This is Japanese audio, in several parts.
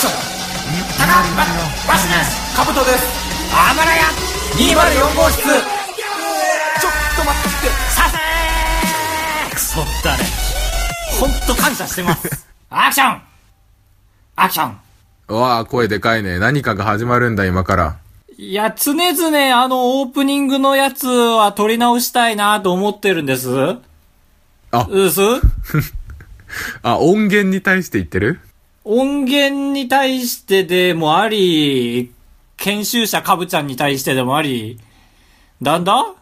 ションタカバシですカブトですあばらや204号室ちょっと待ってさせークソだねほんと感謝してますアクションアクションうわあ、声でかいね。何かが始まるんだ、今から。いや、常々あのオープニングのやつは撮り直したいなと思ってるんです。あうす？あ、音源に対して言ってる？音源に対してでもあり、研修者かぶちゃんに対してでもあり、なんだ？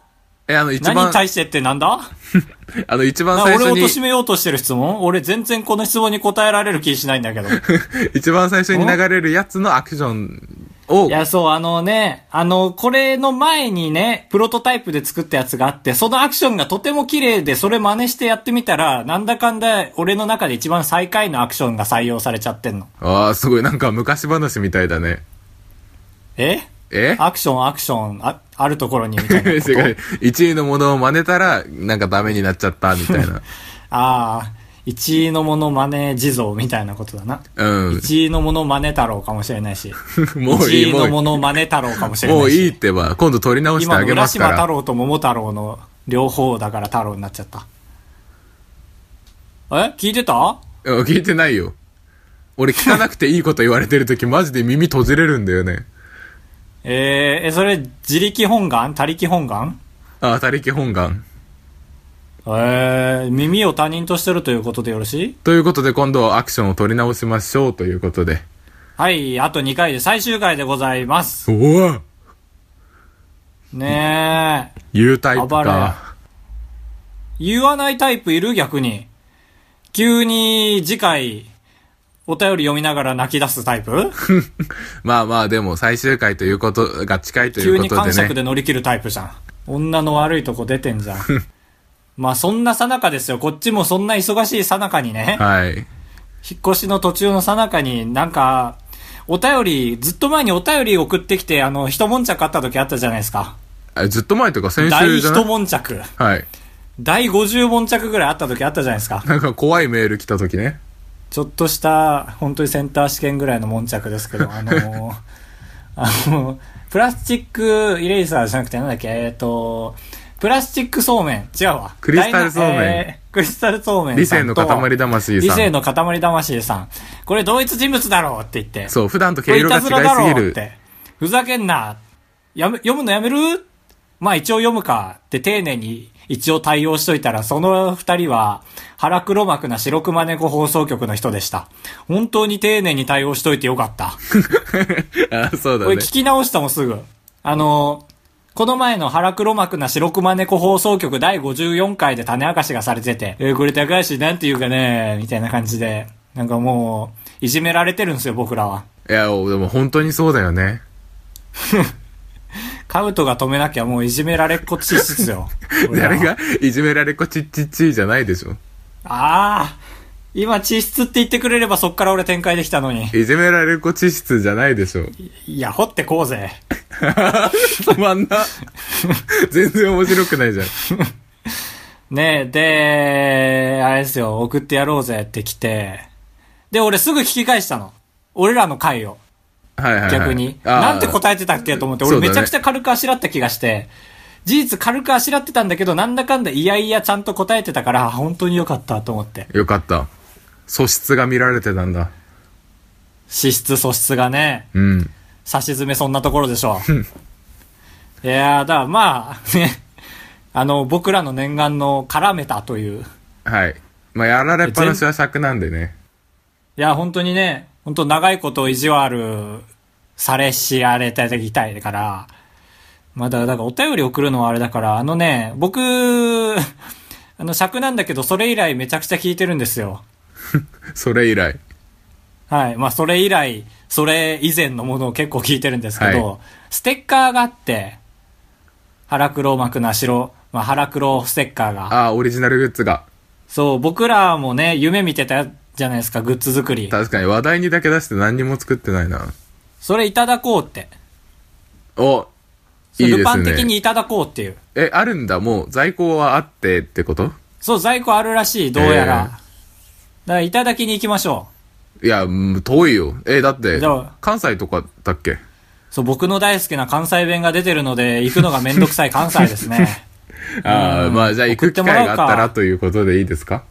え、あの、一何番に、対してってなんだ？あの、一番な最初に。俺を貶、めようとしてる質問？俺全然この質問に答えられる気しないんだけど。い 一番最初に流れるやつのアクションを、や、そう、あのね、あの、これの前にね、プロトタイプで作ったやつがあって、そのアクションがとても綺麗で、それ真似してやってみたら、なんだかんだ、俺の中で一番最下位のアクションが採用されちゃってんの。ああ、すごい、なんか昔話みたいだね。え？え？アクション、アクション、あ、あるところにみたいな。違う。1位のものを真似たら、なんかダメになっちゃった、みたいな。ああ、1位のもの真似地蔵みたいなことだな。うん。1位のもの真似太郎かもしれないし。もういい、1位もういい。のもの真似太郎かもしれないし。もういいってば、今度取り直して今のあげ浦島太ますから。郎と桃太郎の両方だから太郎になっちゃった。え？聞いてた？うん聞いてないよ。俺聞かなくていいこと言われてるとき、マジで耳閉じれるんだよね。えー、え、それ、自力本願？他力本願？ああ、他力本願。えー、耳を他人としてるということでよろしい？ということで、今度はアクションを取り直しましょうということで。はい、あと2回で最終回でございます。おおねえ。U タイプか。言わないタイプいる？逆に。急に次回、お便り読みながら泣き出すタイプ？まあまあ、でも最終回ということが近いという急ことでに感触ね。で乗り切るタイプじゃん。女の悪いとこ出てんじゃん。まあそんなさなかですよ。こっちもそんな忙しいさなかにね。はい。引っ越しの途中のさなかになんか、お便り、ずっと前にお便り送ってきて、あの、一悶着あった時あったじゃないですか。あずっと前とか先大一週じゃない？悶着。はい。第50悶着ぐらいあった時あったじゃないですか。なんか怖いメール来た時ね。ちょっとした、本当にセンター試験ぐらいの悶着ですけど、あのー あの、プラスチックイレイサーじゃなくてなんだっけ、えっ、と、プラスチックそうめん。違うわ。クリスタルそうめんえークリスタルそうめん理。性の塊魂理さん。性の塊魂さん。これ同一人物だろうって言って。そう、普段と毛色が違いすぎる。うって。ふざけんな。やめ、読むのやめる？まあ一応読むかって丁寧に一応対応しといたら、その二人は腹黒幕な白熊猫放送局の人でした。本当に丁寧に対応しといてよかった。あ、そうだね。これ聞き直したもんすぐ。あの、この前の腹黒幕な白熊猫放送局第54回で種明かしがされてて、えーこれ高橋なんて言うかねみたいな感じで、なんかもう、いじめられてるんですよ、僕らは。いや、でも本当にそうだよね。カウトが止めなきゃもういじめられっこちっすよ。俺らは誰がいじめられっこちっちっちいじゃないでしょ。ああ今地質って言ってくれればそっから俺展開できたのに。いじめられっこ地質じゃないでしょ。いや、掘ってこうぜ。止 まんな。全然面白くないじゃん。ねえ、で、あれですよ、送ってやろうぜって来て、で、俺すぐ聞き返したの。俺らの回を。はいはい、はい。逆に。なんて答えてたっけと思って、俺めちゃくちゃ軽くあしらった気がして、事実軽くあしらってたんだけど、なんだかんだいやいやちゃんと答えてたから、あ本当によかったと思って。よかった。素質が見られてたんだ。資質素質がね、うん。差し詰めそんなところでしょう。いやー、だからまあ、ね、あの、僕らの念願の絡めたという。はい。まあ、やられっぱなしは尺なんでね。いや、本当にね、本当長いこと意地悪されしやれていきたいから、まだ、だからお便り送るのはあれだから、あのね、僕、あの尺なんだけど、それ以来めちゃくちゃ聞いてるんですよ。それ以来。はい。まあ、それ以来、それ以前のものを結構聞いてるんですけど、はステッカーがあって、腹黒幕な白、まあ、腹黒ステッカーが。ああ、オリジナルグッズが。そう、僕らもね、夢見てたじゃないですか、グッズ作り。確かに話題にだけ出して何にも作ってないな。それいただこうって。お、いいルパンですね。的にいただこうっていう。え、あるんだ。もう在庫はあってってこと？そう、在庫あるらしい、どうやら。えーら、いただきに行きましょいや、うん遠いよ。え、だって関西とかだっけ？そう、僕の大好きな関西弁が出てるので、行くのがめんどくさい 関西ですね。ああ、うんまあじゃあ行く機会があったらということでいいですか？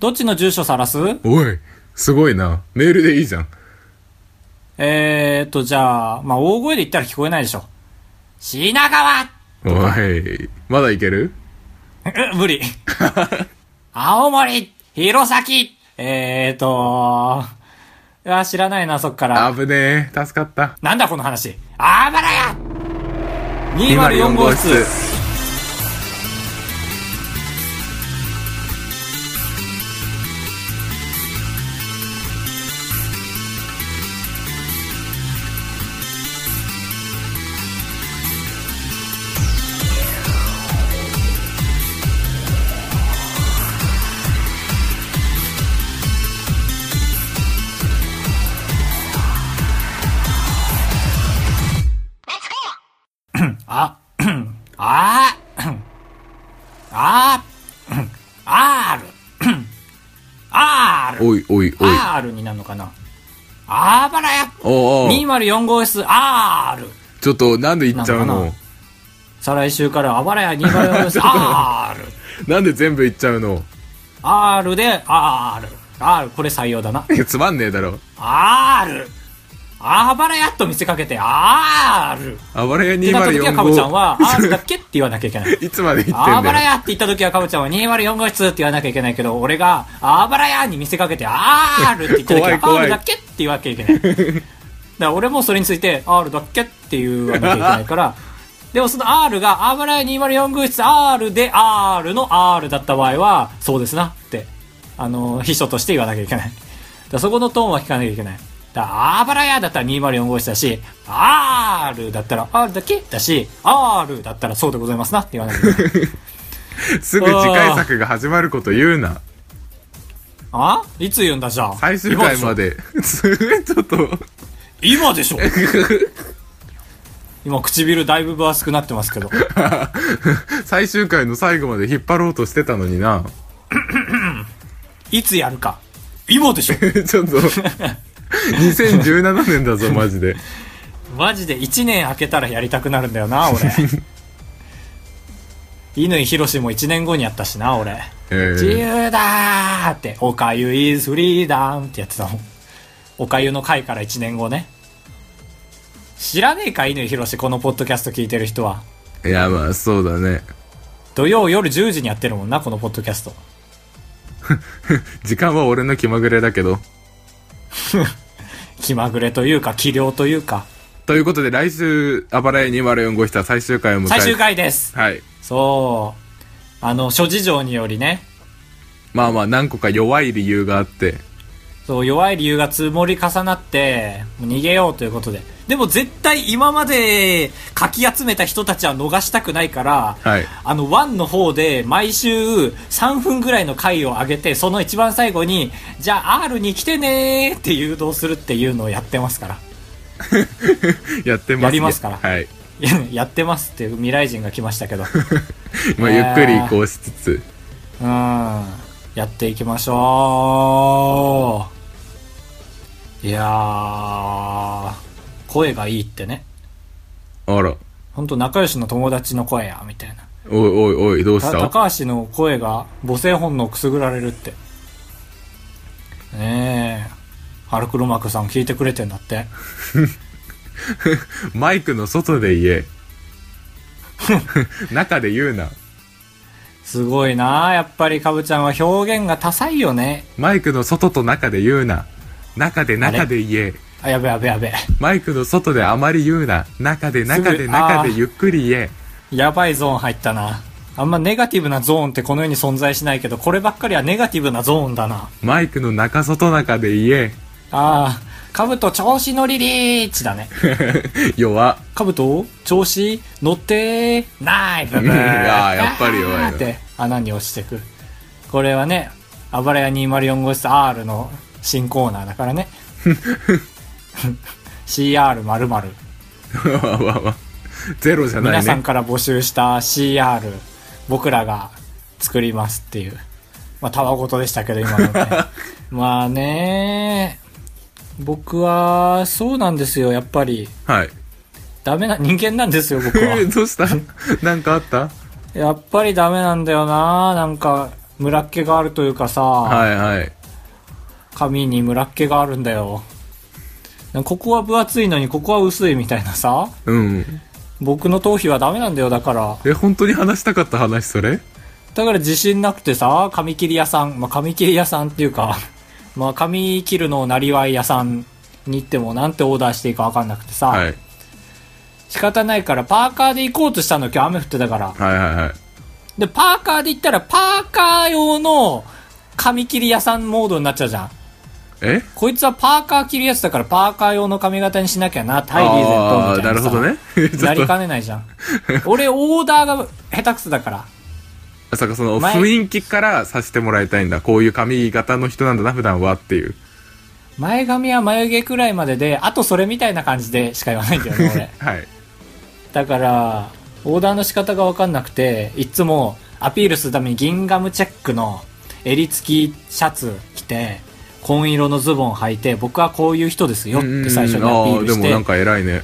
どっちの住所さらす？おい、すごいな。メールでいいじゃん。えーっと、じゃあ、まあ、大声で言ったら聞こえないでしょ。品川おい、まだいける？う無理。青森、弘前、えーっと、うわ、知らないな、そっから。危ねえ。助かった。なんだこの話。あばらや !204 号室。四号室 R! ちょっと、なんで言っちゃうの？再来週からあばらや204号室 R! なんで全部言っちゃうの ?R で R。R、これ採用だな。つまんねえだろ。R! あばらやと見せかけて、R! あばらや204号。って言った時はカブちゃんは、R だっけって言わなきゃいけない。いつまで言ってんだあばらやって言った時はかぶちゃんは204号室って言わなきゃいけないけど、俺が、あばらやに見せかけて、R って言った時は、R だっけって言わなきゃいけない。だから俺もそれについて R だっけって言わなきゃいけないから、でもその R があばらや204号室 R で R の R だった場合は、そうですなって、あの、秘書として言わなきゃいけない。だそこのトーンは聞かなきゃいけない。だからあばらやだったら204号室だし、R だったら R だけだし、R だったらそうでございますなって言わなきゃいけない。すぐ次回作が始まること言うな。あ？いつ言うんだじゃあ？最終回まで。ちょっと。今でしょ。今唇だいぶ分厚くなってますけど。最終回の最後まで引っ張ろうとしてたのにな。いつやるか。今でしょ。ちょっと。2017年だぞ、マジで。マジで1年空けたらやりたくなるんだよな、俺。乾ひろしも1年後にやったしな、俺。え自ー、由だーって、おかゆ is フリーダムってやってたもん。おかゆの回から1年後ね。知らねえか、乾ひろし、このポッドキャスト聞いてる人は。いや、まあ、そうだね。土曜夜10時にやってるもんな、このポッドキャスト。時間は俺の気まぐれだけど。気まぐれというか、気量というか、ということで、来週、あばらや204号室は最終回を迎え最終回です。はい。そう。あの、諸事情によりね、まあまあ、何個か弱い理由があって。そう、弱い理由が積もり重なって、逃げようということで。でも絶対今までかき集めた人たちは逃したくないから、はい。あの、ワンの方で毎週3分ぐらいの回を上げて、その一番最後に、じゃあ R に来てねーって誘導するっていうのをやってますから。やってます、やりますからはい。やってますっていう未来人が来ましたけど。まあ、ゆっくり移行しつつ。うん。やっていきましょう。いやー、声がいいってね。あら。ほんと仲良しの友達の声や、みたいな。おいおいおい、どうした？た高橋の声が母性本能くすぐられるって。ねえ。ハルクロマクさん聞いてくれてんだって。マイクの外で言え。中で言うな。すごいなやっぱりかぶちゃんは表現が多彩よね。マイクの外と中で言うな。中で中で言え。あ、やべやべやべ。マイクの外であまり言うな。中で中ですぐ中でゆっくり言え。やばいゾーン入ったな。あんまネガティブなゾーンってこの世に存在しないけど、こればっかりはネガティブなゾーンだな。マイクの中外中で言え。ああ、カブト調子乗りリーチだね。弱っ。カブト？調子乗ってないブブ あーやっぱり弱いなって穴に落ちてく。これはね、あばらや204号室 R の新コーナーだからね。CR 〇〇わわわゼロじゃないね。皆さんから募集した CR 僕らが作りますっていう。まあ、たわごとでしたけど、今のね。まあね僕は、そうなんですよ、やっぱり。はい。ダメな人間なんですよ、僕は。どうした？なんかあった？やっぱりダメなんだよななんか、ムラっ気があるというかさ、はいはい。髪にムラっ気があるんだよ。ここは分厚いのにここは薄いみたいなさ、うん。僕の頭皮はダメなんだよ、だから。え、本当に話したかった話それ？だから自信なくてさ、髪切り屋さん、まあ、髪切り屋さんっていうか、まあ、髪切るのをなりわい屋さんに行ってもなんてオーダーしていいかわかんなくてさ、はい。仕方ないからパーカーで行こうとしたの今日雨降ってたから。はいはいはい。で、パーカーで行ったらパーカー用の髪切り屋さんモードになっちゃうじゃん。え？こいつはパーカー切るやつだからパーカー用の髪型にしなきゃな、タイリーゼントみたいな。なるほどね。なりかねないじゃん。俺オーダーが下手くそだから。と、さかその前雰囲気からさせてもらいたいんだ。こういう髪型の人なんだな、普段はっていう。前髪は眉毛くらいまでで、あとそれみたいな感じでしか言わないんだよね、俺。はい。だから、オーダーの仕方がわかんなくて、いつもアピールするためにギンガムチェックの襟付きシャツ着て、紺色のズボン履いて、僕はこういう人ですよって最初にアピールしてでもなん、か偉いね。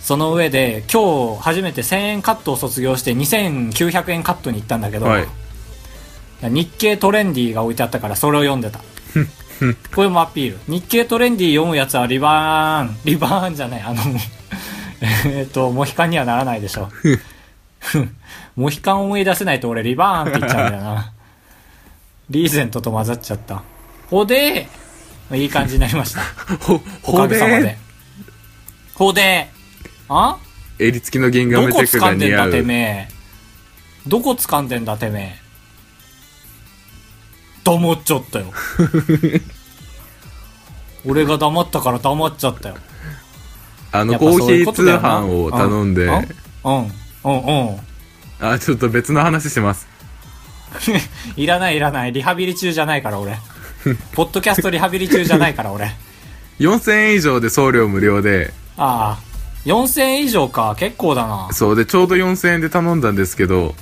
その上で今日初めて1000円カットを卒業して2900円カットに行ったんだけど、はい。日経トレンディが置いてあったからそれを読んでた。これもアピール。日経トレンディ読むやつはリバーン、リバーンじゃない、あの、えっと、モヒカンにはならないでしょ。モヒカン思い出せないと俺リバーンって言っちゃうんだよな。リーゼントと混ざっちゃった。ほで、いい感じになりました。ほ、おほかげさまでで、。ほで、あ？襟付きのギンガどこムチェックが掴んでんだ似合う。てめえ。どこ掴んでんだてめえ。黙っちゃったよ。俺が黙ったから黙っちゃったよ。あの、コーヒー通販を頼んで、うん、うん、うん、うん。あ、ちょっと別の話します。いらないいらない。リハビリ中じゃないから俺。ポッドキャストリハビリ中じゃないから俺。4000円以上で送料無料で、ああ。4000円以上か。結構だな。そうで、ちょうど4000円で頼んだんですけど、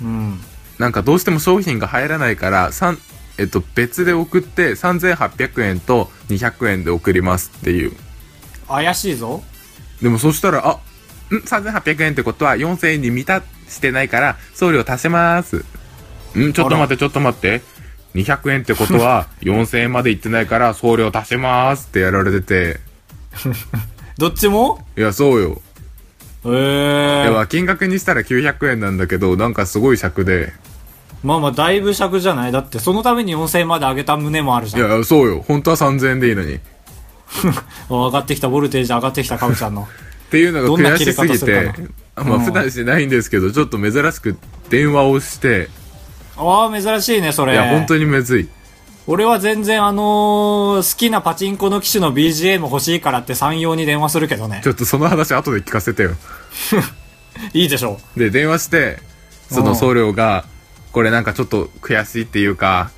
うん。なんかどうしても商品が入らないから、三えっと、別で送って3800円と200円で送りますっていう。怪しいぞ。でもそしたら、あ、ん ?3800 円ってことは4000円に満たしてないから送料足します。んちょっと待って、ちょっと待って。200円ってことは 4000円までいってないから送料足しますってやられてて。どっちも？いや、そうよ。ええいや、金額にしたら900円なんだけど、なんかすごい尺で。まあまあ、だいぶ尺じゃない？だって、そのために4000円まで上げた胸もあるじゃん。いや、そうよ。本当は3000円でいいのに。っ 上がってきた、ボルテージ上がってきた、かぶちゃんの。ていうのが悔しすぎてまあ普段しないんですけど、ちょっと珍しく電話をして、ああ、珍しいね、それ。いや、本当にめずい。俺は全然あのー好きなパチンコの機種の BGM 欲しいからって産業に電話するけどねち。ょっとその話後で聞かせてよ。いいでしょで、電話して、その送料が、これなんかちょっと悔しいっていうか、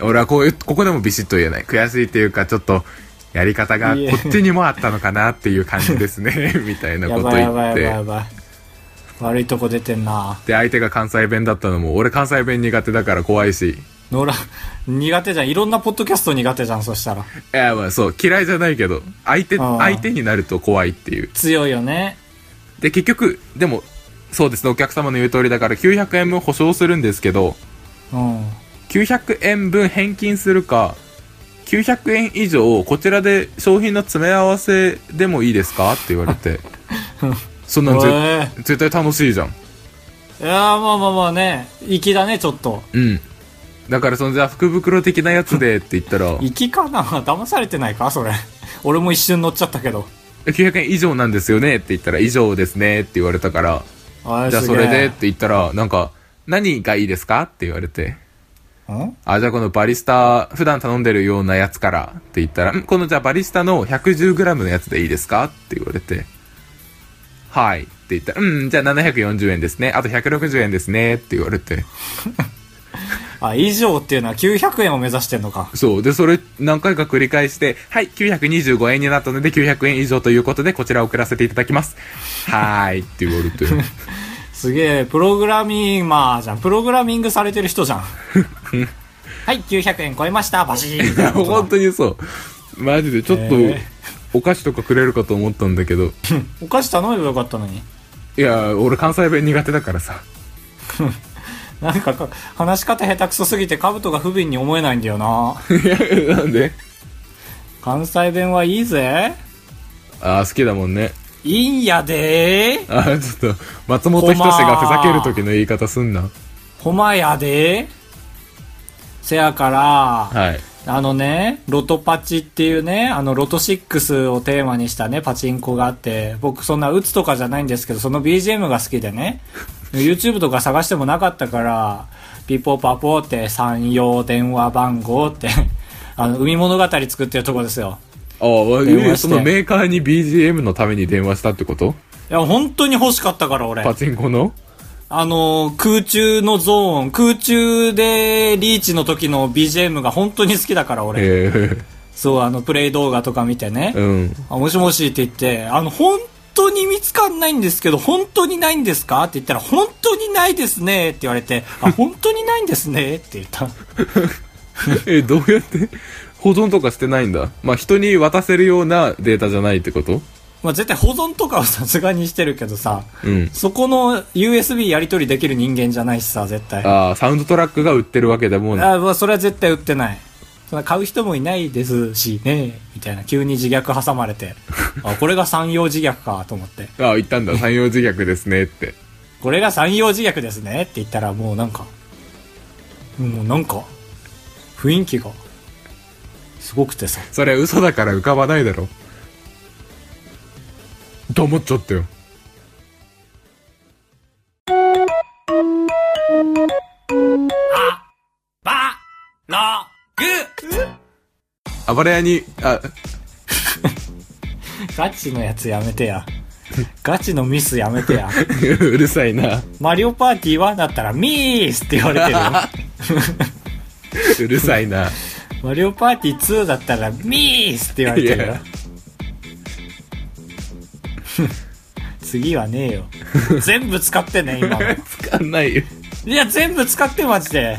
俺はこういう、ここでもビシッと言えない。悔しいっていうか、ちょっと、やり方がこっちにもあったのかなっていう感じですね、みたいなやこと言ばいやばいやばいって。やばい。悪いとこ出てんな。で、相手が関西弁だったのも、俺関西弁苦手だから怖いし。野良、苦手じゃん。いろんなポッドキャスト苦手じゃん、そしたら。いや、まあそう、嫌いじゃないけど、相手、相手になると怖いっていう。強いよね。で、結局、でも、そうですね、お客様の言う通りだから900円分保証するんですけど、うん。900円分返金するか、900円以上、こちらで商品の詰め合わせでもいいですか？って言われて。そんなんぜ、え絶対楽しいじゃん。えいやーまあまあまあね。粋だね、ちょっと。うん。だからそのじゃあ福袋的なやつでって言ったら、粋かな？騙されてないか？それ。俺も一瞬乗っちゃったけど。900円以上なんですよねって言ったら、以上ですねって言われたから、あじゃあそれでって言ったら、なんか、何がいいですかって言われて。ん？あ、じゃあこのバリスタ、普段頼んでるようなやつからって言ったら、んこのじゃあバリスタの 110g のやつでいいですかって言われて、はいって言ったら、うん、じゃあ740円ですね。あと160円ですねって言われて。あ、以上っていうのは900円を目指してんのか。そう。で、それ何回か繰り返して、はい、925円になったので900円以上ということでこちら送らせていただきます。はーいって言われて。すげえ、プログラミンマーじゃん。プログラミングされてる人じゃん。はい、900円超えました。バシーン本当にそう。マジでちょっとへえお菓子とかくれるかと思ったんだけど。お菓子頼めばよかったのに。いや俺関西弁苦手だからさ。なんかか、話し方下手くそすぎて、カブトが不憫に思えないんだよな。い やなんで？関西弁はいいぜ。ああ好きだもんね。いいんやで。あーちょっと松本人志がふざける時の言い方すんな。ほまやで。せやから、はいあのね、ロトパチっていうね、あの、ロト6をテーマにしたね、パチンコがあって、僕そんな打つとかじゃないんですけど、その BGM が好きでね、YouTube とか探してもなかったから、ピポパポって産業電話番号って、あの、海物語作ってるとこですよ。ああそのメーカーに BGM のために電話したってこと？いや、本当に欲しかったから、俺。パチンコの？あの、空中のゾーン、空中でリーチの時の BGM が本当に好きだから、俺。ええそう、あの、プレイ動画とか見てね。うんあ、もしもしって言って、あの、本当に見つかんないんですけど、本当にないんですかって言ったら、本当にないですねって言われて、あ、本当にないんですねって言った。えどうやって？保存とかしてないんだまあ人に渡せるようなデータじゃないってこと？まあ、絶対保存とかはさすがにしてるけどさ、うんそこの USB やり取りできる人間じゃないしさ、絶対。あああサウンドトラックが売ってるわけでもないまあ、それは絶対売ってない。買う人もいないですしね、みたいな、急に自虐挟まれて、あ、これが山陽自虐かと思って。ああ言ったんだ 山陽自虐ですねってこれが山陽自虐ですねって言ったらもうなんか、もうなんか、雰囲気が、すごくてさ。それ嘘だから浮かばないだろと思っちゃったよバログ暴れ屋にあ ガチのやつやめてや。ガチのミスやめてや。うるさいなマリオパーティー1だったらミースって言われてるよ。うるさいなマリオパーティー2だったらミースって言われてるよ次はねえよ。全部使ってね、今の。使んないよいや、全部使ってマジで。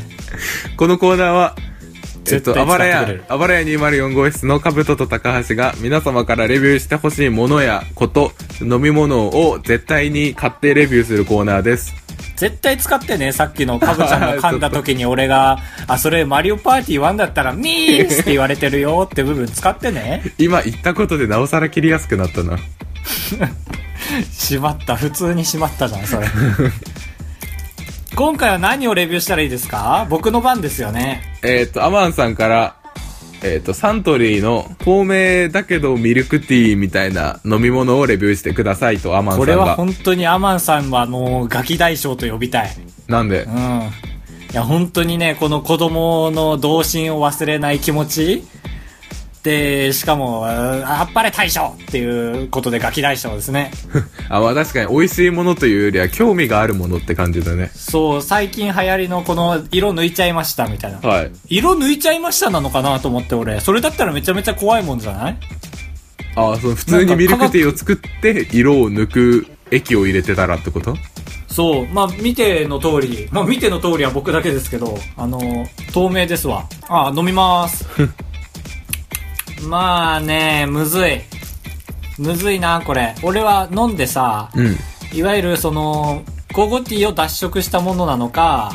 このコーナーはえっと、あばらやってくれる、あばらや204号室のカブトと高橋が皆様からレビューしてほしいものやこと、飲み物を絶対に買ってレビューするコーナーです。絶対使ってね、さっきのカブちゃんが噛んだ時に俺が、あ、それマリオパーティー1だったらミースって言われてるよって部分使ってね。今言ったことでなおさら切りやすくなったな。しまった。普通にしまったじゃん、それ。今回は何をレビューしたらいいですか？僕の番ですよね。えっと、アマンさんから、えっと、サントリーの透明だけどミルクティーみたいな飲み物をレビューしてくださいとアマンさこれはんが。本当にアマンさんはもうガキ大将と呼びたい。なんで？うん。いや、本当にね、この子供の童心を忘れない気持ちで、しかも、あっぱれ大将っていうことでガキ大将ですね。あ、まあ確かに美味しいものというよりは興味があるものって感じだね。そう、最近流行りのこの色抜いちゃいましたみたいな。はい。色抜いちゃいましたなのかなと思って俺。それだったらめちゃめちゃ怖いもんじゃない？あ、その普通にミルクティーを作って色を抜く液を入れてたらってこと？そう、まあ見ての通り、まあ見ての通りは僕だけですけど、あの、透明ですわ。あ、飲みます。まあね、むずい。むずいな、これ。俺は飲んでさ、うん。いわゆるその、ゴゴティーを脱色したものなのか、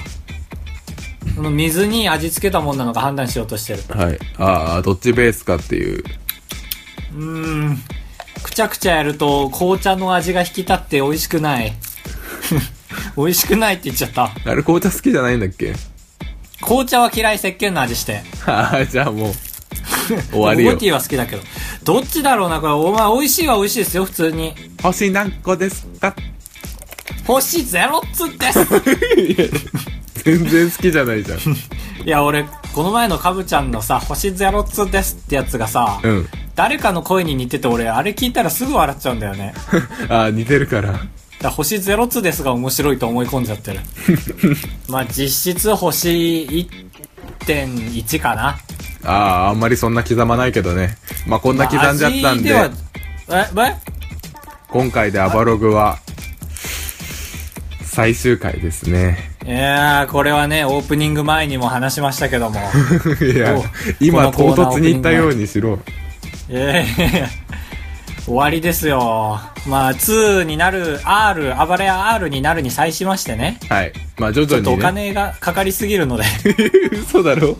その水に味付けたものなのか判断しようとしてる。はい。ああ、どっちベースかっていう。うーん。くちゃくちゃやると紅茶の味が引き立って美味しくない。美味しくないって言っちゃった。あれ紅茶好きじゃないんだっけ？紅茶は嫌い石鹸の味して。ああ、じゃあもう、終わりよゴゴテ。ィーは好きだけど。どっちだろうな、これ。お前、美味しいは美味しいですよ、普通に。星何個ですか？星ゼロっつって。全然好きじゃないじゃん。いや、俺、この前のカブちゃんのさ、星ゼロっつですってやつがさ、うん。誰かの声に似てて俺、あれ聞いたらすぐ笑っちゃうんだよね。あ あ、似てるから。だ星ゼロつですが面白いと思い込んじゃってる。まあ実質星1.1かな。ああ、あんまりそんな刻まないけどね。まあ、こんな刻んじゃったんで、まあ味はえ、え？今回でアバログは、最終回ですね。いやー、これはね、オープニング前にも話しましたけども。いやお、今唐突に言ったようにしろ。ええ終わりですよ。まあ、2になる R、暴れ屋 R になるに際しましてね。はい。まあ徐ちょっとお々にね。金がかかりすぎるので。嘘だろうん。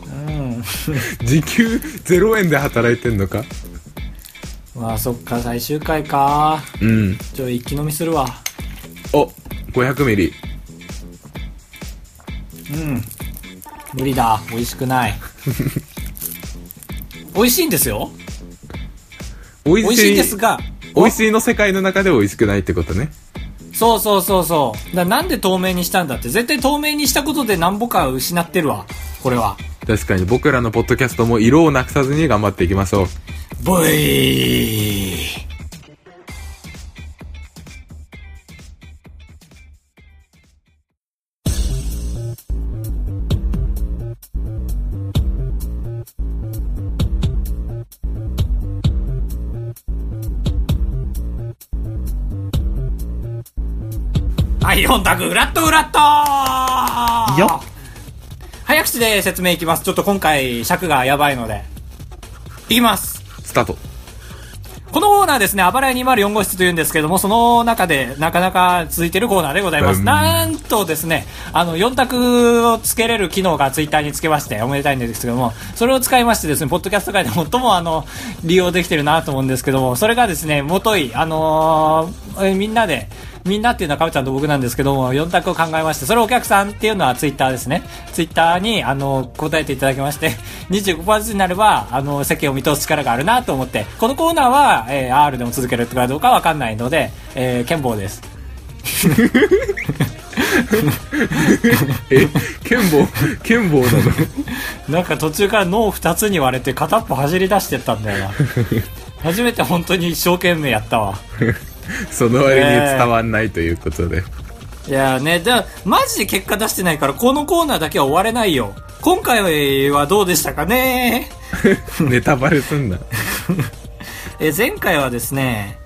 時給0円で働いてんのか？まあ、そっか、最終回か。うん。ちょ、一気飲みするわ。お、500ミリ。うん。無理だ。美味しくない。美味しいんですよ。美味しい。美味しいんですが、美味しいの世界の中で美味しくないってことね。そうそうそうそう。だなんで透明にしたんだって。絶対透明にしたことで何ぼか失ってるわ。これは。確かに僕らのポッドキャストも色をなくさずに頑張っていきましょう。ブイはい、4択、フラットフラットよ早口で説明いきます。ちょっと今回尺がやばいので。いきます。スタート。このコーナーですね、あばらや204号室というんですけども、その中でなかなか続いているコーナーでございます。うんなんとですね、あの、4択をつけれる機能がツイッターにつけまして、おめでたいんですけども、それを使いましてですね、ポッドキャスト界で最もあの、利用できてるなと思うんですけども、それがですね、もとい、あのーえみんなで、みんなっていうのはかぶちゃんと僕なんですけども、4択を考えまして、それをお客さんっていうのはツイッターですね。ツイッターに、あの、答えていただきまして、25%になれば、あの、世間を見通す力があるなと思って、このコーナーは、えー R でも続けるかどうかわかんないので、えー、剣棒です。え、剣棒、剣棒なの？なんか途中から脳2つに割れて片っぽ走り出してったんだよな。初めて本当に一生懸命やったわ。その割に伝わんないということで。いやーね、だマジで結果出してないから、このコーナーだけは終われないよ。今回はどうでしたかね？ネタバレすんな。え、前回はですね、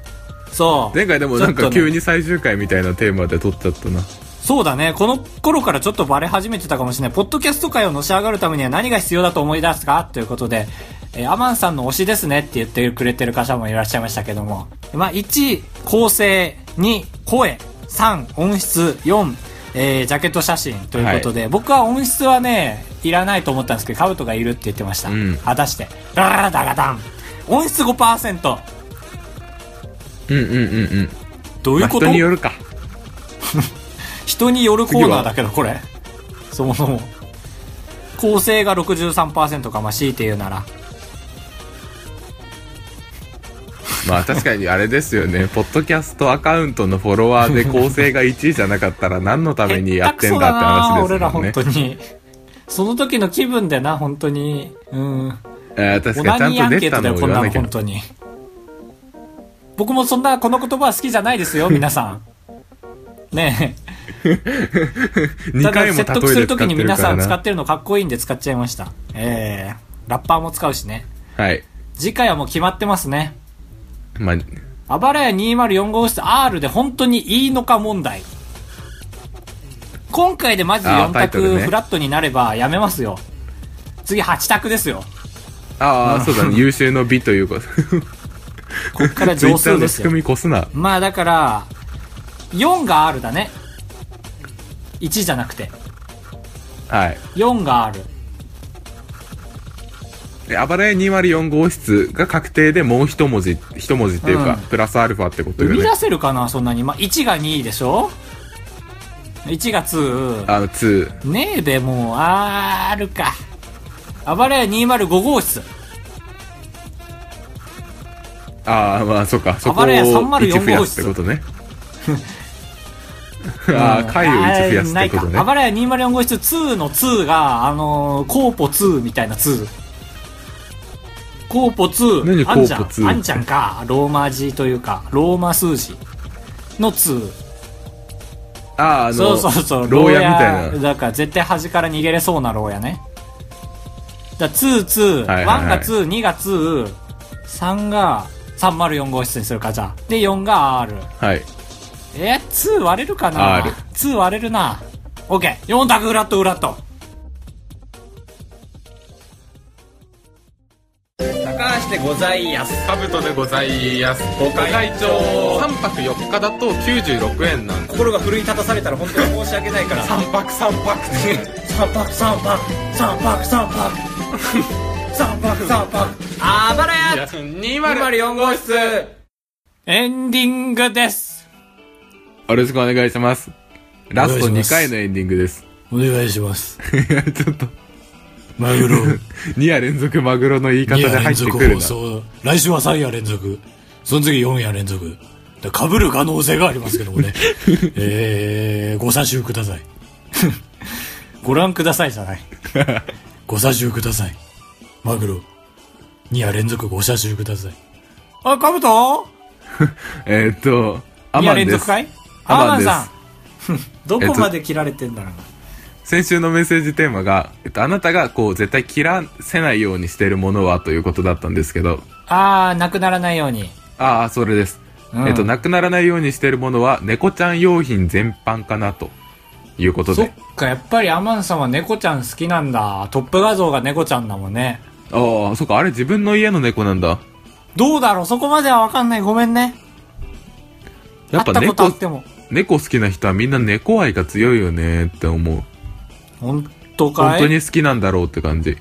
そう。前回でもなんか急に最終回みたいなテーマで撮っちゃったな。そうだね。この頃からちょっとバレ始めてたかもしれない。ポッドキャスト界をのし上がるためには何が必要だと思い出すか？ということで、えーアマンさんの推しですねって言ってくれてる方もいらっしゃいましたけども。まあ、1、構成、2、声、3、音質、4、えージャケット写真ということで、僕は音質はね、いらないと思ったんですけど、カブトがいるって言ってました。うん果たして。ラララダガダン。音質5%。うんうんうんうん。まあどういうこと、人によるか。人によるコーナーだけど、これ。そもそも。構成が63%か、まあ、強いて言うなら。まあ確かにあれですよね。ポッドキャストアカウントのフォロワーで構成が1位じゃなかったら何のためにやってんだって話です俺ら本。当に。その時の気分でな、本当に。うん。えー確オかにちゃんと出たのケートだよ、こんなの、を言わなきゃ本。当に。僕もそんな、この言葉は好きじゃないですよ、皆さん。ねえ。2ただ説得するときに皆さん。使ってるのかっこいいんで使っちゃいました。ええラッパーも使うしね。はい。次回はもう決まってますね。まあ、あばらや204号室 R で本当にいいのか問題。今回でマジであー4タイトルね択フラットになればやめますよ。次8択ですよ。ああ、そうだね。優秀の美ということ。こっから上数ですよの仕組。み越すな。まあだから、4が R だね。1じゃなくて。はい。4が R。であばらや204号室が確定でもう一文字、一文字っていうか、うんプラスアルファってことよね生み出。せるかなそんなに。まあ1が2でしょ ?1 が2。あの、2。ねえべ、もう、あるか。あばらや205号室。ああ、まあ、そっか。そこを暴れ屋304 1増やすってことね。ああ、回を1増やすってことねあ。ばらや204号室2の2が、あのー、コーポ2みたいな2。コーポ2。何あんじゃんコーポ2あんちゃんか。ローマ字というか、ローマ数字の2。ああ、あの、そうそうそう。牢屋みたいな。だから絶対端から逃げれそうな牢屋ね。だから2、2、はいはいはい1が2、2が2、3が304号室にするか、じゃあ。で、4が R。はい。えー、2割れるかな？R ?2 割れるな。OK。4択フラットフラット。橋でございやす。カブトでございます。ご会長。3泊4日だと96円なんだ心が奮い立たされたら本当に申し訳ないから。3泊3泊。三泊三泊。三泊三泊。三泊三泊。あばらや。204号室。エンディングです。よろしくお願いします。ラスト2回のエンディングです。お願いします。ちょっとマグロ 2夜連続マグロの言い方2で入ってくるな放送。来週は3夜連続。その次4夜連続。かぶる可能性がありますけどもね。えー、ご査集ください。ご覧くださいじゃない ご査集ください。マグロ。2夜連続ご査集ください。あカブト？えーっとア2マンです夜連続かい？アマンさんどこまで切られてんだろうな先週のメッセージテーマが、えっと、あなたがこう絶対切らせないようにしてるものはということだったんですけど。あーなくならないように。ああそれです、うん。えっとなくならないようにしてるものは猫ちゃん用品全般かなということそっでかやっぱりアマンさんは猫ちゃん好きなんだ。トップ画像が猫ちゃんだもんね。ああそっかあれ自分の家の猫なんだ。どうだろう？そこまでは分かんない。ごめんね。やっぱ猫猫好きな人はみんな猫愛が強いよねって思う本当かい？本当に好きなんだろうって感じ。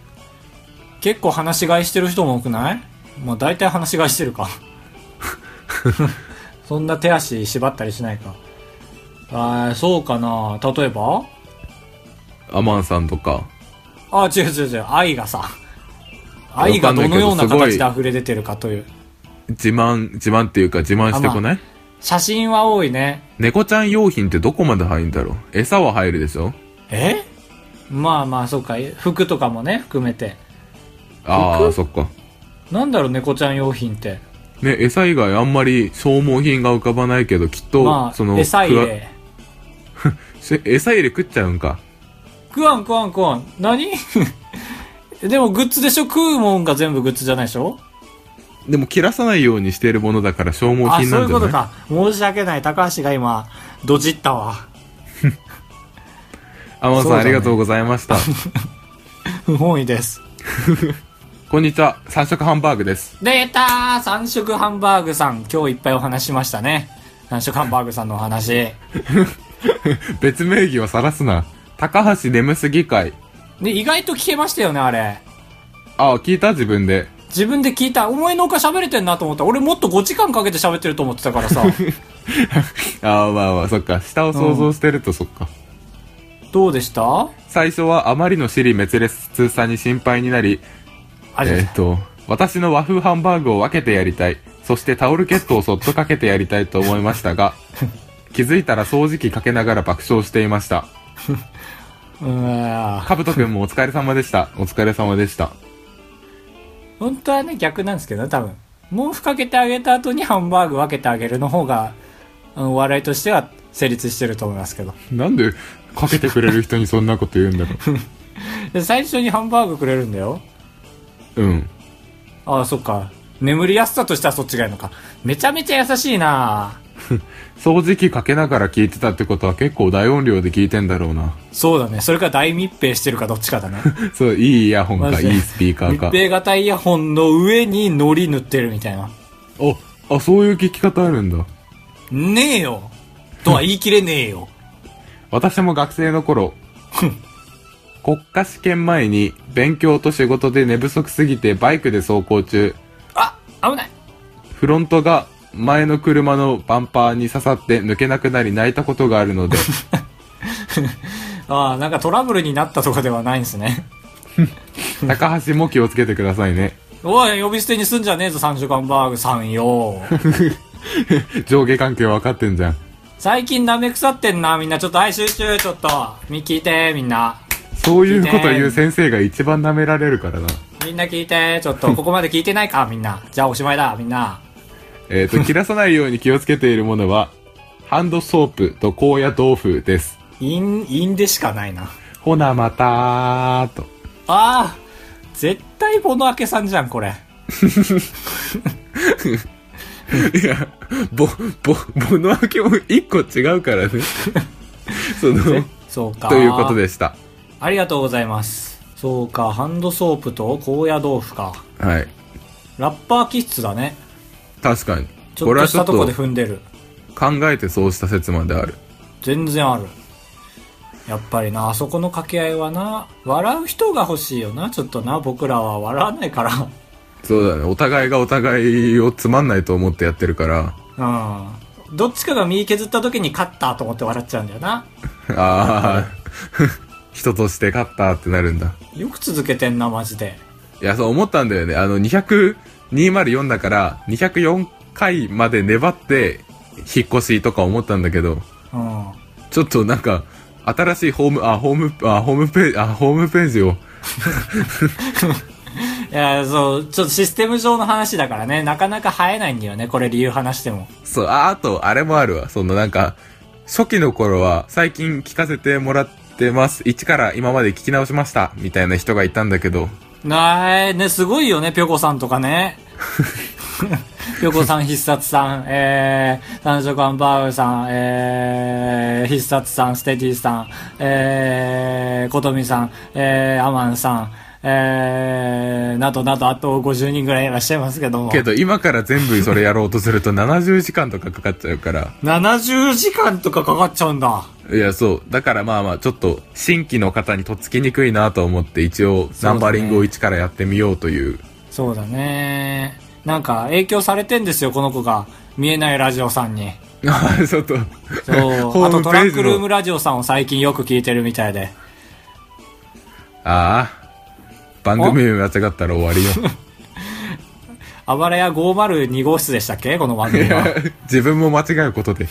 結構話し飼いしてる人も多くない？まあ大体話し飼いしてるか。そんな手足縛ったりしないか。あーそうかな。例えば？アマンさんとか。あ違う違う違う。愛がさ。愛がどのような形で溢れ出てるかという。自慢自慢っていうか自慢してこない、写真は多いね。猫ちゃん用品ってどこまで入るんだろう？餌は入るでしょ？え？まあまあそうか。服とかもね含めて。ああそっか。なんだろう猫ちゃん用品って。ね、餌以外あんまり消耗品が浮かばないけど、きっと、まその、あ餌入れ。し餌 入れ食っちゃうんか。食わん食わん食わん。何？でもグッズでしょ？食うもんが全部グッズじゃないでしょ？でも切らさないようにしてるものだから消耗あ、品そうんいうことなじゃないか。申し訳ない。高橋が今、ドジったわ。アマンさん、ありがとうございました。不本意です。こんにちは、三色ハンバーグです。出たー三色ハンバーグさん。今日いっぱいお話ししましたね。三色ハンバーグさんのお話。別名義は晒すな。高橋眠すぎ会。で、意外と聞けましたよね、あれ。ああ、聞いた自分で。自分で聞いた。お前のおか喋れてんなと思った。俺もっと5時間かけて喋ってると思ってたからさ。ああ、まあまあ、そっか。下を想像してるとそっか。どうでした？最初はあまりの尻滅裂さに心配になり、えーっと、私の和風ハンバーグを分けてやりたい。そしてタオルケットをそっとかけてやりたいと思いましたが、気づいたら掃除機かけながら爆笑していました。かぶとくんもお疲れ様でした。お疲れ様でした。本当はね、逆なんですけどね、多分。毛布かけてあげた後にハンバーグ分けてあげるの方が、うん、笑いとしては成立してると思いますけど。なんでかけてくれる人にそんなこと言うんだろ で最初にハンバーグくれるんだよ。う。うん。ああ、そっか。眠りやすさとしてはそっちがいいのか。めちゃめちゃ優しいな 掃除機かけながら聞いてたってことは結構大音量で聞いてんだろうな。そうだね。それか大密閉してるかどっちかだね。そう、いいイヤホンか、いいスピーカー密か。閉型イヤホンの上に糊塗ってるみたいな。あ、あ、そういう聞き方あるんだ。ねえよとは言い切れねえよ。私も学生の頃、国家試験前に勉強と仕事で寝不足すぎてバイクで走行中、あ危ないフロントが前の車のバンパーに刺さって抜けなくなり泣いたことがあるので、ああ、なんかトラブルになったとかではないんですね。高橋も気をつけてくださいね。おい、呼び捨てにすんじゃねえぞ、三色ハンバーグさんよ。上下関係分かってんじゃん。最近舐め腐ってんな、みんな。ちょっと、はい、集中、ちょっと。み、聞いて、みんな。そういうこと言う先生が一番舐められるからな。みんな聞いて、ちょっと、ここまで聞いてないか、みんな。じゃあおしまいだ、みんな。えっ、と、切らさないように気をつけているものは、ハンドソープと高野豆腐です。イン、インでしかないな。ほなまたーと。ああ絶対ボノアケさんじゃん、これ。いや、ぼ、ぼ、ぼの明けも一個違うからね。その、そうか。ということ。でした。ありがとうございます。そうか、ハンドソープと高野豆腐か。はい。ラッパー気質だね。確かに。ちょっこれはちょっとしたとことで考踏んでる。えてそうした説まである。全然ある。やっぱりな、あそこの掛け合いはな、笑う人が欲しいよな、ちょっとな、僕らは笑わないから。そうだね。お互いがお互いをつまんないと思ってやってるから。うん。どっちかが身削った時に勝ったと思って笑っちゃうんだよな。ああ、人として勝ったってなるんだ。よく続けてんな、マジで。いや、そう思ったんだよね。あの、200、204だから、204回まで粘って、引っ越しとか思ったんだけど、うん。ちょっとなんか、新しいホーム、あ、ホーム、あ、ホームページ、あ、ホームページを、いや、そう、ちょっとシステム上の話だからね、なかなか生えないんだよね、これ理由話しても。そう、あ、あと、あれもあるわ。そのなんか、初期の頃は、最近聞かせてもらってます。一から今まで聞き直しました。みたいな人がいたんだけど、なーね、すごいよね、ぴょこさんとかね。ぴょこさん、必殺さん、えー、三色アンバーグさん、えー、必殺さん、ステディさん、えー、ことみさん、えー、アマンさん、えー、などなど、あと50人ぐらいいらっしゃいますけども。けど今から全部それやろうとすると70時間とかかかっちゃうから。70時間とかかかっちゃうんだ。いや、そう。だからまあまあ、ちょっと、新規の方にとっつきにくいなと思って、一応、ナンバリングを1からやってみようという。そうだね。なんか、影響されてんですよ、この子が。見えないラジオさんに。ああ、ちょっと。そう。あとトランクルームラジオさんを最近よく聞いてるみたいで。ああ。番組名間違ったら終わりよ。あばらや502号室でしたっけ？この番組は。自分も間違うことで。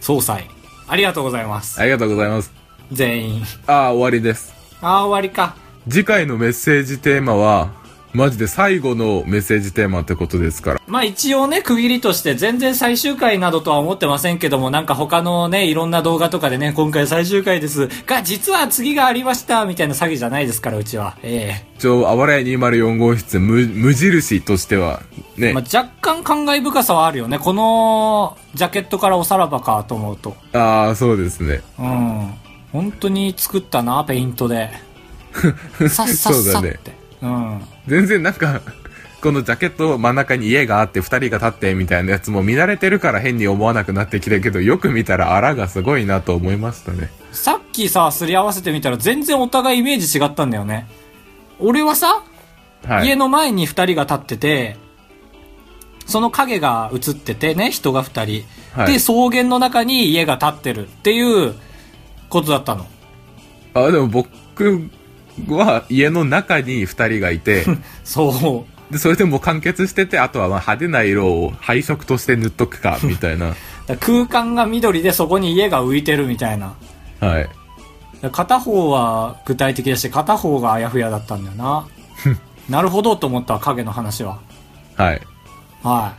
総裁。ありがとうございます。ありがとうございます。全員。ああ、終わりです。ああ、終わりか。次回のメッセージテーマは、マジで最後のメッセージテーマってことですから。まあ一応ね、区切りとして全然最終回などとは思ってませんけども、なんか他のね、いろんな動画とかでね、今回最終回です。が、実は次がありましたみたいな詐欺じゃないですから、うちは。え一応、あわらや204号室無、無印としては、ね。えまあ若干感慨深さはあるよね。この、ジャケットからおさらばかと思うと。ああ、そうですね。うん。本当に作ったな、ペイントで。さっさっさって。うん。全然なんか、このジャケット真ん中に家があって二人が立ってみたいなやつも見慣れてるから変に思わなくなってきたけど、よく見たらあらがすごいなと思いましたね。さっきさ、すり合わせてみたら全然お互いイメージ違ったんだよね。俺はさ、はい。家の前に二人が立ってて、その影が映っててね、人が二人。はいで、草原の中に家が立ってるっていうことだったの。あ、でも僕は家の中に二人がいて、そう。で、それでもう完結してて、あとはまあ派手な色を配色として塗っとくか、みたいな。空間が緑でそこに家が浮いてるみたいな。はい。片方は具体的だし、片方があやふやだったんだよな。なるほどと思ったわ影の話は。はい。は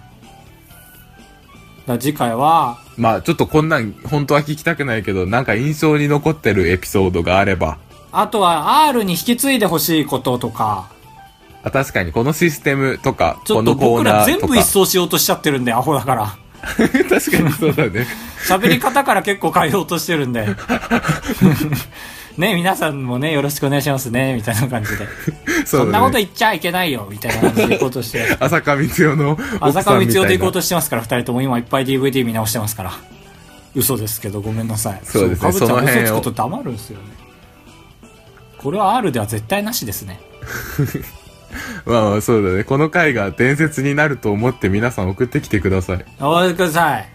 い。次回は、まあちょっとこんなん本当は聞きたくないけど、なんか印象に残ってるエピソードがあれば、あとは R に引き継いでほしいこととか、あ確かにこのシステムとか、ちょっと僕ら。全部一掃しようとしちゃってるんで、アホだから。確かにそうだね。喋り方から結構変えようとしてるんで。ね、皆さんもね、よろしくお願いしますね、みたいな感じで。そそんなことね。言っちゃいけないよ、みたいな感じで行こうとして。浅香光代の朝奥さんみたいな。香光代で行こうとしてますから、二人とも今いっぱい DVD 見直してますから。嘘ですけど、ごめんなさい。そうですね嘘つくと黙るんですよね。これは R では絶対なしですね。まあまあそうだね。この回が伝説になると思って皆さん送ってきてください。お待ちください。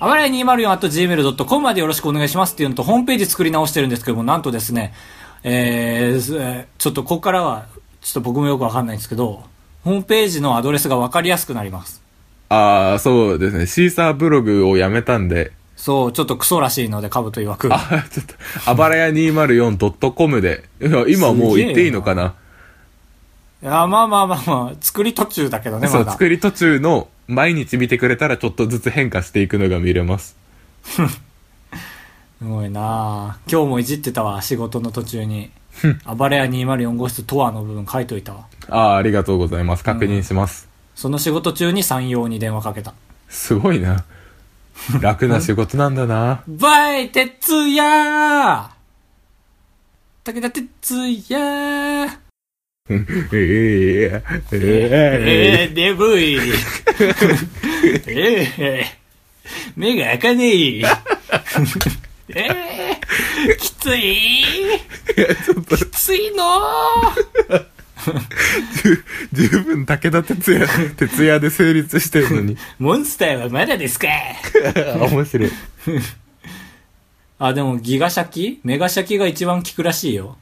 あばらい 204.gmail.com までよろしくお願いしますっていうのと、ホームページ作り直してるんですけども、なんとですね、えーちょっとここからは、ちょっと僕もよくわかんないんですけど、ホームページのアドレスがわかりやすくなります。ああ、そうですね。シーサーブログをやめたんで、そう、ちょっとクソらしいので、かぶと曰く。あ、ちょっと、あばらや 204.com で、いや今もう言っていいのかな？いや、まあまあまあまあ、作り途中だけどね、そう、まだ。作り途中の毎日見てくれたらちょっとずつ変化していくのが見れます。すごいなあ今日もいじってたわ、仕事の途中に。あばれや204号室とはの部分書いといたわ。ああ、ありがとうございます。確認します。その仕事中に山陽に電話かけた。すごいな。楽な仕事なんだな。バイ、哲也武田哲也えええええー、眠い。えー、目が開かねえ。えー、きつい。きついの 十分武田鉄矢、鉄矢で成立してるのに。モンスターはまだですか？面白い。あ、でもギガシャキ？メガシャキが一番効くらしいよ。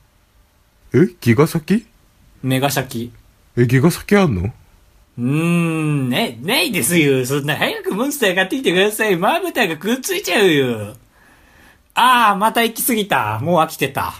え？ギガ先メガシャキ。え、ギガ先あんの？うーん、ね、ないですよ。そんな早くモンスター買ってきてください。まぶたがくっついちゃうよ。ああ、また行き過ぎた。もう飽きてた。